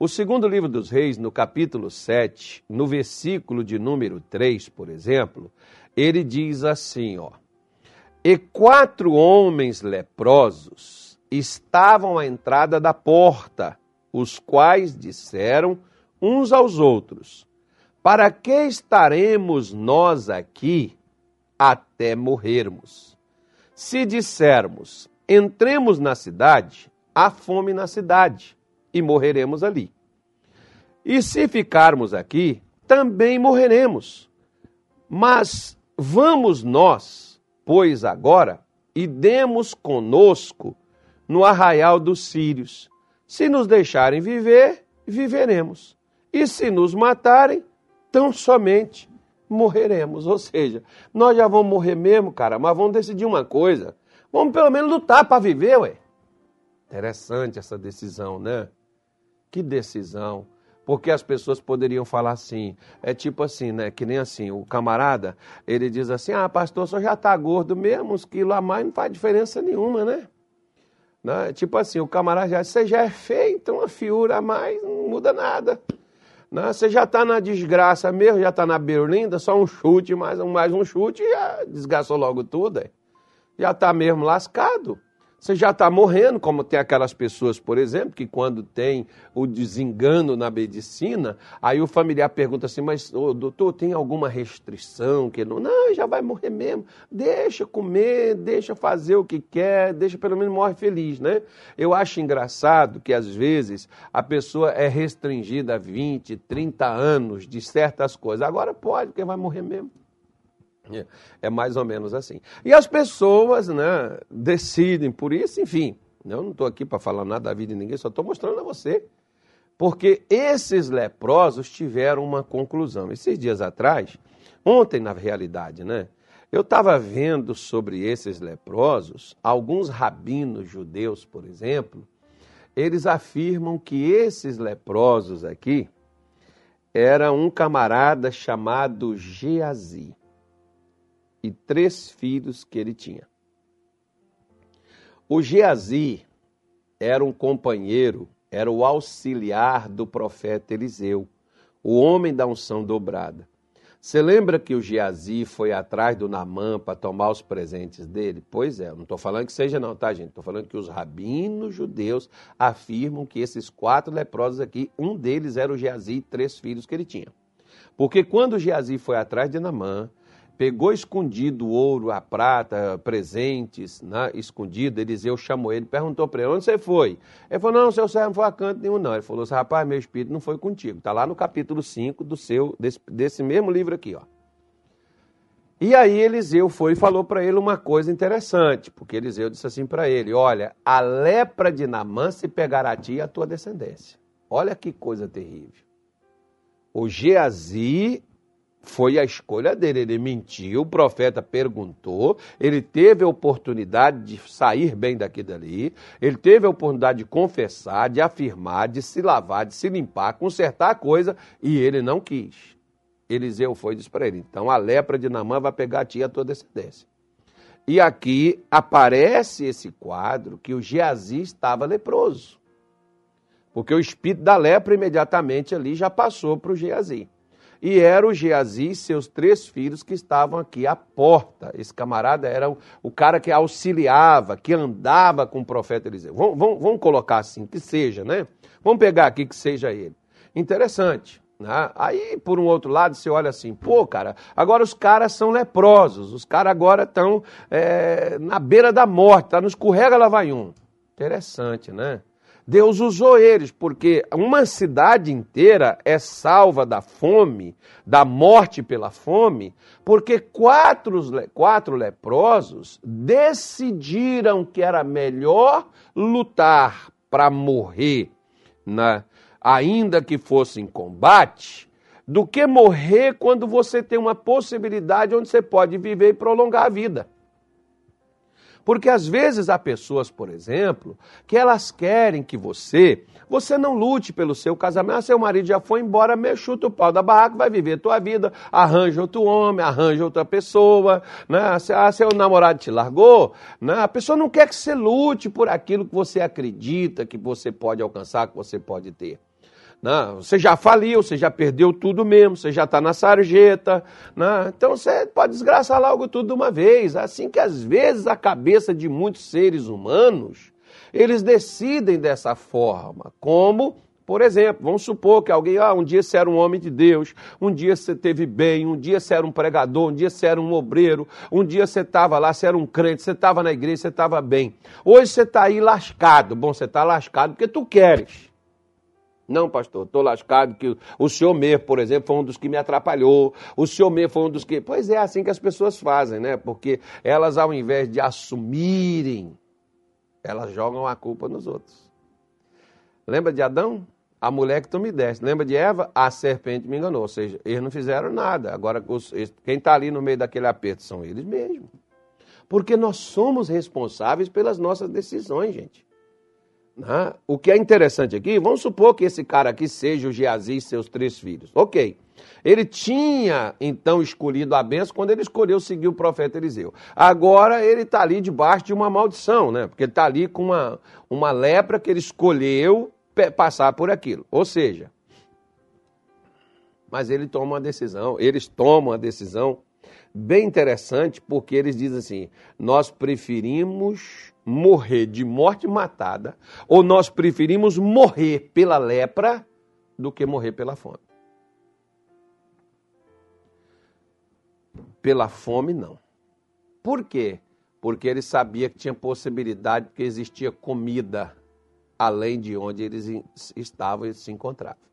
O segundo livro dos Reis, no capítulo 7, no versículo de número 3, por exemplo, ele diz assim, ó: E quatro homens leprosos estavam à entrada da porta, os quais disseram uns aos outros: Para que estaremos nós aqui até morrermos? Se dissermos: Entremos na cidade, há fome na cidade e morreremos ali. E se ficarmos aqui, também morreremos. Mas vamos nós, pois agora, e demos conosco no arraial dos sírios. Se nos deixarem viver, viveremos. E se nos matarem, tão somente morreremos. Ou seja, nós já vamos morrer mesmo, cara, mas vamos decidir uma coisa. Vamos pelo menos lutar para viver, ué. Interessante essa decisão, né? Que decisão. Porque as pessoas poderiam falar assim, é tipo assim, né? Que nem assim, o camarada, ele diz assim, ah, pastor, só já está gordo mesmo, uns quilos a mais não faz diferença nenhuma, né? né? Tipo assim, o camarada já você já é feio, então uma fiura a mais não muda nada. Né? Você já está na desgraça mesmo, já está na berlinda, só um chute, mais, mais um chute, já desgastou logo tudo. É? Já está mesmo lascado. Você já está morrendo, como tem aquelas pessoas, por exemplo, que quando tem o desengano na medicina, aí o familiar pergunta assim, mas oh, doutor, tem alguma restrição? que Não, não, já vai morrer mesmo. Deixa comer, deixa fazer o que quer, deixa pelo menos morre feliz, né? Eu acho engraçado que às vezes a pessoa é restringida a 20, 30 anos de certas coisas. Agora pode, porque vai morrer mesmo. É, é mais ou menos assim. E as pessoas né, decidem por isso, enfim. Eu não estou aqui para falar nada da vida de ninguém, só estou mostrando a você. Porque esses leprosos tiveram uma conclusão. Esses dias atrás, ontem na realidade, né? Eu estava vendo sobre esses leprosos, alguns rabinos judeus, por exemplo, eles afirmam que esses leprosos aqui era um camarada chamado Geazi e três filhos que ele tinha. O Geazi era um companheiro, era o auxiliar do profeta Eliseu, o homem da unção dobrada. Você lembra que o Geazi foi atrás do Namã para tomar os presentes dele? Pois é, não estou falando que seja não, tá, gente? Estou falando que os rabinos judeus afirmam que esses quatro leprosos aqui, um deles era o Geazi e três filhos que ele tinha. Porque quando o Geazi foi atrás de Namã, pegou escondido ouro, a prata, presentes, né, escondido. Eliseu chamou ele, perguntou para ele, onde você foi? Ele falou, não, seu servo não foi a canto nenhum, não. Ele falou assim, rapaz, meu espírito não foi contigo. Está lá no capítulo 5 do seu, desse, desse mesmo livro aqui, ó. E aí Eliseu foi e falou para ele uma coisa interessante, porque Eliseu disse assim para ele, olha, a lepra de Namã se pegará a ti e a tua descendência. Olha que coisa terrível. O Geazi foi a escolha dele. Ele mentiu, o profeta perguntou, ele teve a oportunidade de sair bem daqui dali, ele teve a oportunidade de confessar, de afirmar, de se lavar, de se limpar, consertar a coisa, e ele não quis. Eliseu foi e disse para ele: então a lepra de Namã vai pegar a ti e a tua descendência. E aqui aparece esse quadro que o Geazi estava leproso. Porque o espírito da lepra imediatamente ali já passou para o Geazi. E era o Geazi e seus três filhos que estavam aqui à porta. Esse camarada era o, o cara que auxiliava, que andava com o profeta Eliseu. Vamos, vamos, vamos colocar assim, que seja, né? Vamos pegar aqui que seja ele. Interessante. Né? Aí, por um outro lado, você olha assim, pô, cara, agora os caras são leprosos, os caras agora estão é, na beira da morte, tá no escorrega lá vai um. Interessante, né? Deus usou eles, porque uma cidade inteira é salva da fome, da morte pela fome, porque quatro, quatro leprosos decidiram que era melhor lutar para morrer, na, ainda que fosse em combate, do que morrer quando você tem uma possibilidade onde você pode viver e prolongar a vida. Porque às vezes há pessoas, por exemplo, que elas querem que você, você não lute pelo seu casamento. Ah, seu marido já foi embora, me chuta o pau da barraca, vai viver tua vida, arranja outro homem, arranja outra pessoa, né? Ah, seu namorado te largou, né? A pessoa não quer que você lute por aquilo que você acredita que você pode alcançar, que você pode ter. Né? você já faliu, você já perdeu tudo mesmo, você já está na sarjeta. Né? então você pode desgraçar logo tudo de uma vez. Assim que às vezes a cabeça de muitos seres humanos, eles decidem dessa forma. Como, por exemplo, vamos supor que alguém, ah, um dia você era um homem de Deus, um dia você teve bem, um dia você era um pregador, um dia você era um obreiro, um dia você estava lá, você era um crente, você estava na igreja, você estava bem. Hoje você está aí lascado. Bom, você está lascado porque tu queres. Não, pastor, estou lascado que o senhor mesmo, por exemplo, foi um dos que me atrapalhou. O senhor mesmo foi um dos que. Pois é, assim que as pessoas fazem, né? Porque elas, ao invés de assumirem, elas jogam a culpa nos outros. Lembra de Adão? A mulher que tu me deste. Lembra de Eva? A serpente me enganou. Ou seja, eles não fizeram nada. Agora, quem está ali no meio daquele aperto são eles mesmos. Porque nós somos responsáveis pelas nossas decisões, gente. Né? O que é interessante aqui, vamos supor que esse cara aqui seja o Geazi e seus três filhos. Ok. Ele tinha então escolhido a benção quando ele escolheu seguir o profeta Eliseu. Agora ele está ali debaixo de uma maldição, né? Porque ele está ali com uma, uma lepra que ele escolheu passar por aquilo. Ou seja, mas ele toma uma decisão, eles tomam a decisão bem interessante, porque eles dizem assim: nós preferimos morrer de morte matada, ou nós preferimos morrer pela lepra do que morrer pela fome. Pela fome, não. Por quê? Porque ele sabia que tinha possibilidade que existia comida além de onde eles estavam e se encontravam.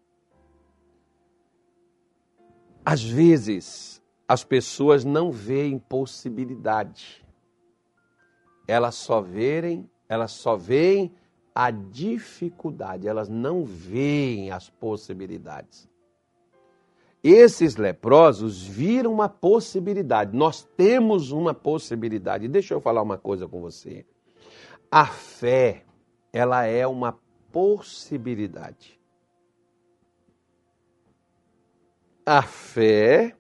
Às vezes, as pessoas não veem possibilidade elas só verem, elas só veem a dificuldade, elas não veem as possibilidades. Esses leprosos viram uma possibilidade. Nós temos uma possibilidade. Deixa eu falar uma coisa com você. A fé, ela é uma possibilidade. A fé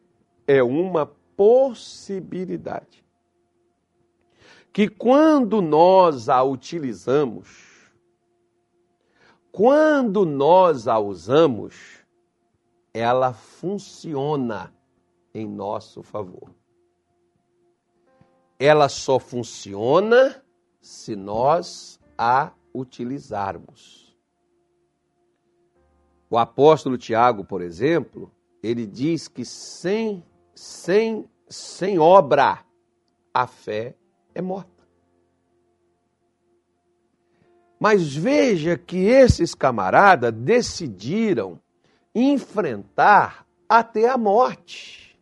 é uma possibilidade que quando nós a utilizamos, quando nós a usamos, ela funciona em nosso favor. Ela só funciona se nós a utilizarmos. O apóstolo Tiago, por exemplo, ele diz que sem, sem, sem obra a fé é morta. Mas veja que esses camaradas decidiram enfrentar até a morte.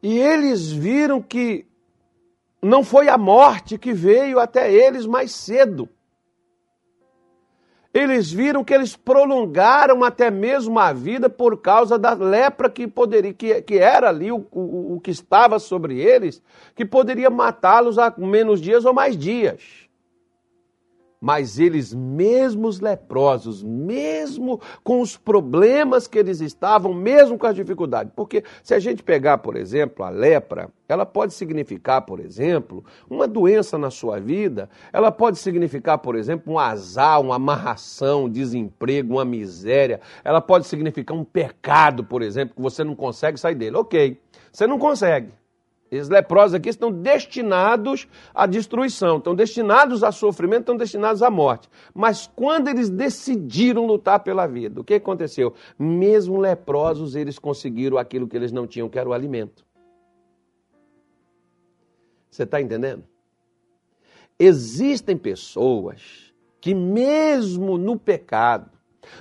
E eles viram que não foi a morte que veio até eles mais cedo eles viram que eles prolongaram até mesmo a vida por causa da lepra que poderia, que, que era ali o, o, o que estava sobre eles, que poderia matá-los a menos dias ou mais dias. Mas eles, mesmos leprosos, mesmo com os problemas que eles estavam, mesmo com as dificuldades, porque se a gente pegar, por exemplo, a lepra, ela pode significar, por exemplo, uma doença na sua vida, ela pode significar, por exemplo, um azar, uma amarração, um desemprego, uma miséria, ela pode significar um pecado, por exemplo, que você não consegue sair dele. Ok, você não consegue. Esses leprosos aqui estão destinados à destruição, estão destinados a sofrimento, estão destinados à morte. Mas quando eles decidiram lutar pela vida, o que aconteceu? Mesmo leprosos, eles conseguiram aquilo que eles não tinham, que era o alimento. Você está entendendo? Existem pessoas que, mesmo no pecado,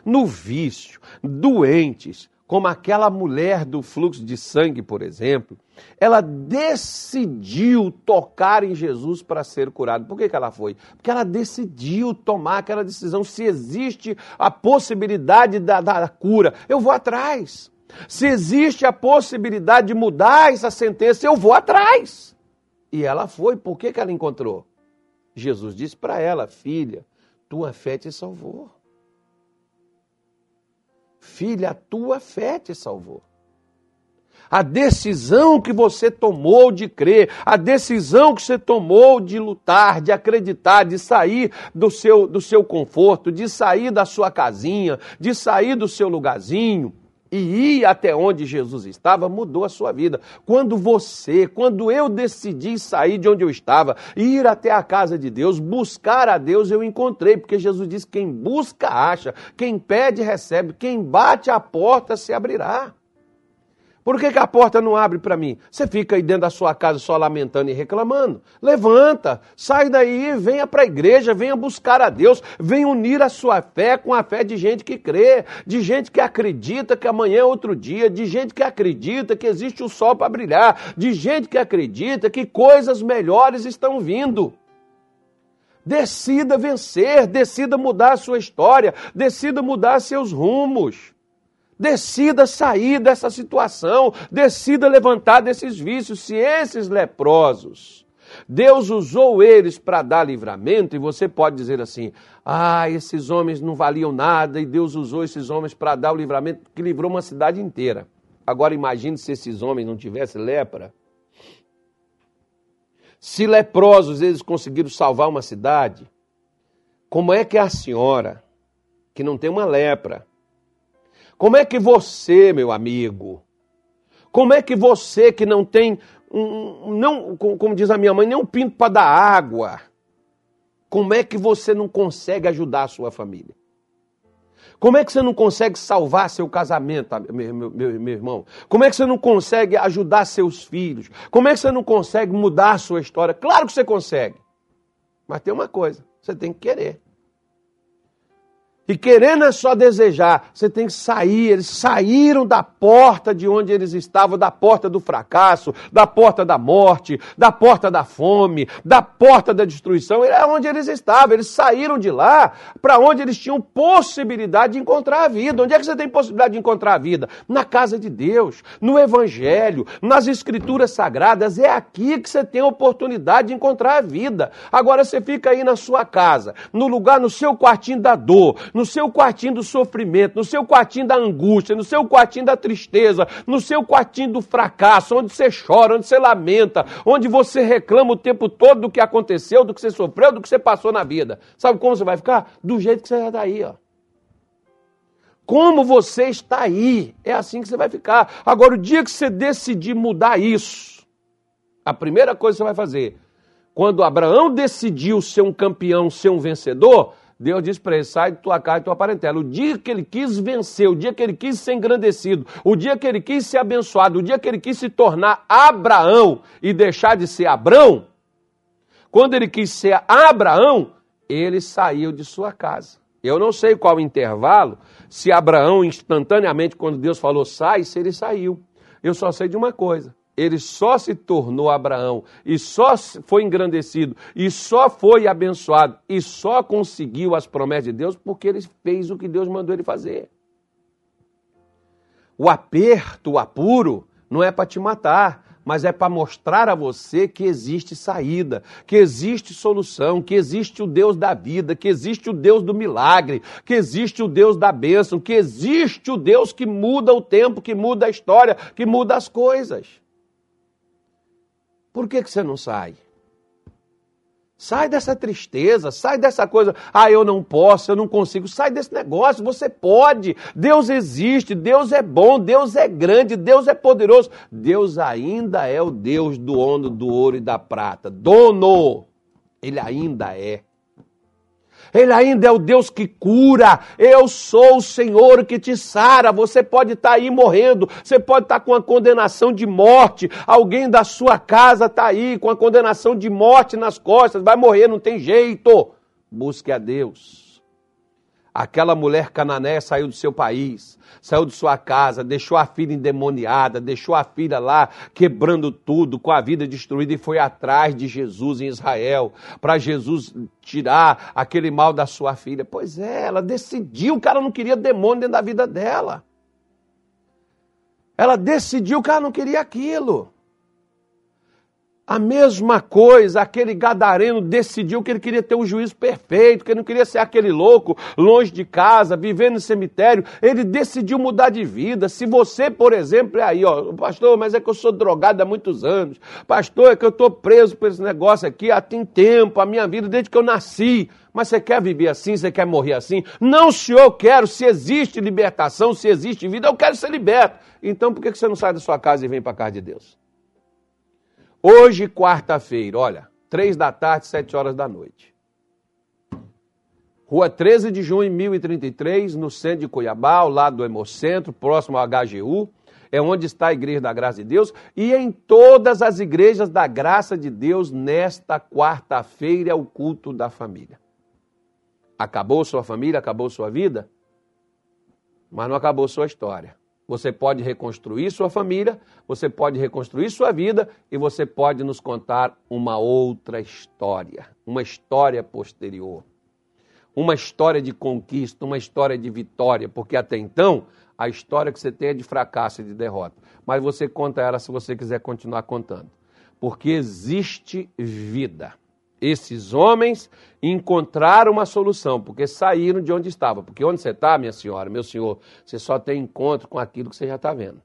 no vício, doentes, como aquela mulher do fluxo de sangue, por exemplo, ela decidiu tocar em Jesus para ser curada. Por que, que ela foi? Porque ela decidiu tomar aquela decisão. Se existe a possibilidade da, da cura, eu vou atrás. Se existe a possibilidade de mudar essa sentença, eu vou atrás. E ela foi. Por que, que ela encontrou? Jesus disse para ela: Filha, tua fé te salvou. Filha, a tua fé te salvou. A decisão que você tomou de crer, a decisão que você tomou de lutar, de acreditar, de sair do seu, do seu conforto, de sair da sua casinha, de sair do seu lugarzinho e ir até onde Jesus estava, mudou a sua vida. Quando você, quando eu decidi sair de onde eu estava, ir até a casa de Deus, buscar a Deus, eu encontrei, porque Jesus disse: quem busca, acha, quem pede, recebe, quem bate a porta se abrirá. Por que, que a porta não abre para mim? Você fica aí dentro da sua casa só lamentando e reclamando. Levanta, sai daí, venha para a igreja, venha buscar a Deus, venha unir a sua fé com a fé de gente que crê, de gente que acredita que amanhã é outro dia, de gente que acredita que existe o sol para brilhar, de gente que acredita que coisas melhores estão vindo. Decida vencer, decida mudar a sua história, decida mudar seus rumos. Decida sair dessa situação, decida levantar desses vícios. Se esses leprosos, Deus usou eles para dar livramento, e você pode dizer assim: ah, esses homens não valiam nada, e Deus usou esses homens para dar o livramento que livrou uma cidade inteira. Agora imagine se esses homens não tivessem lepra. Se leprosos eles conseguiram salvar uma cidade, como é que a senhora, que não tem uma lepra, como é que você, meu amigo, como é que você que não tem, um, não, como diz a minha mãe, nem um pinto para dar água, como é que você não consegue ajudar a sua família? Como é que você não consegue salvar seu casamento, meu, meu, meu, irmão? Como é que você não consegue ajudar seus filhos? Como é que você não consegue mudar a sua história? Claro que você consegue. Mas tem uma coisa: você tem que querer. E querendo é só desejar, você tem que sair. Eles saíram da porta de onde eles estavam, da porta do fracasso, da porta da morte, da porta da fome, da porta da destruição. É onde eles estavam. Eles saíram de lá para onde eles tinham possibilidade de encontrar a vida. Onde é que você tem possibilidade de encontrar a vida? Na casa de Deus, no Evangelho, nas Escrituras Sagradas. É aqui que você tem a oportunidade de encontrar a vida. Agora você fica aí na sua casa, no lugar, no seu quartinho da dor no seu quartinho do sofrimento, no seu quartinho da angústia, no seu quartinho da tristeza, no seu quartinho do fracasso, onde você chora, onde você lamenta, onde você reclama o tempo todo do que aconteceu, do que você sofreu, do que você passou na vida. Sabe como você vai ficar? Do jeito que você já está aí, ó. Como você está aí, é assim que você vai ficar. Agora, o dia que você decidir mudar isso, a primeira coisa que você vai fazer, quando Abraão decidiu ser um campeão, ser um vencedor, Deus disse para ele: sai de tua casa e tua parentela. O dia que ele quis vencer, o dia que ele quis ser engrandecido, o dia que ele quis ser abençoado, o dia que ele quis se tornar Abraão e deixar de ser Abrão, quando ele quis ser Abraão, ele saiu de sua casa. Eu não sei qual intervalo, se Abraão instantaneamente, quando Deus falou sai, se ele saiu. Eu só sei de uma coisa: ele só se tornou Abraão e só foi engrandecido e só foi abençoado e só conseguiu as promessas de Deus porque ele fez o que Deus mandou ele fazer. O aperto, o apuro, não é para te matar, mas é para mostrar a você que existe saída, que existe solução, que existe o Deus da vida, que existe o Deus do milagre, que existe o Deus da bênção, que existe o Deus que muda o tempo, que muda a história, que muda as coisas. Por que, que você não sai? Sai dessa tristeza, sai dessa coisa, ah, eu não posso, eu não consigo, sai desse negócio, você pode. Deus existe, Deus é bom, Deus é grande, Deus é poderoso. Deus ainda é o Deus do dono do ouro e da prata. Dono, ele ainda é. Ele ainda é o Deus que cura. Eu sou o Senhor que te sara. Você pode estar tá aí morrendo, você pode estar tá com a condenação de morte. Alguém da sua casa está aí com a condenação de morte nas costas, vai morrer, não tem jeito. Busque a Deus. Aquela mulher cananéia saiu do seu país, saiu de sua casa, deixou a filha endemoniada, deixou a filha lá quebrando tudo, com a vida destruída e foi atrás de Jesus em Israel, para Jesus tirar aquele mal da sua filha. Pois é, ela decidiu que ela não queria demônio dentro da vida dela. Ela decidiu que ela não queria aquilo. A mesma coisa, aquele gadareno decidiu que ele queria ter um juízo perfeito, que ele não queria ser aquele louco, longe de casa, vivendo no cemitério. Ele decidiu mudar de vida. Se você, por exemplo, é aí, ó, pastor, mas é que eu sou drogado há muitos anos. Pastor, é que eu estou preso por esse negócio aqui há tem tempo, a minha vida, desde que eu nasci. Mas você quer viver assim? Você quer morrer assim? Não, senhor, eu quero. Se existe libertação, se existe vida, eu quero ser liberto. Então por que você não sai da sua casa e vem para a casa de Deus? Hoje, quarta-feira, olha, três da tarde, sete horas da noite. Rua 13 de junho, 1033, no centro de Cuiabá, ao lado do Hemocentro, próximo ao HGU, é onde está a Igreja da Graça de Deus, e em todas as igrejas da Graça de Deus, nesta quarta-feira, é o culto da família. Acabou sua família, acabou sua vida, mas não acabou sua história. Você pode reconstruir sua família, você pode reconstruir sua vida e você pode nos contar uma outra história, uma história posterior. Uma história de conquista, uma história de vitória, porque até então a história que você tem é de fracasso e de derrota. Mas você conta ela se você quiser continuar contando. Porque existe vida esses homens encontraram uma solução, porque saíram de onde estavam. Porque onde você está, minha senhora, meu senhor, você só tem encontro com aquilo que você já está vendo.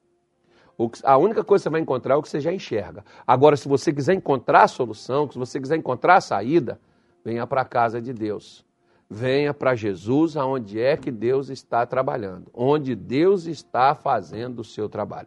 A única coisa que você vai encontrar é o que você já enxerga. Agora, se você quiser encontrar a solução, se você quiser encontrar a saída, venha para a casa de Deus. Venha para Jesus, aonde é que Deus está trabalhando, onde Deus está fazendo o seu trabalho.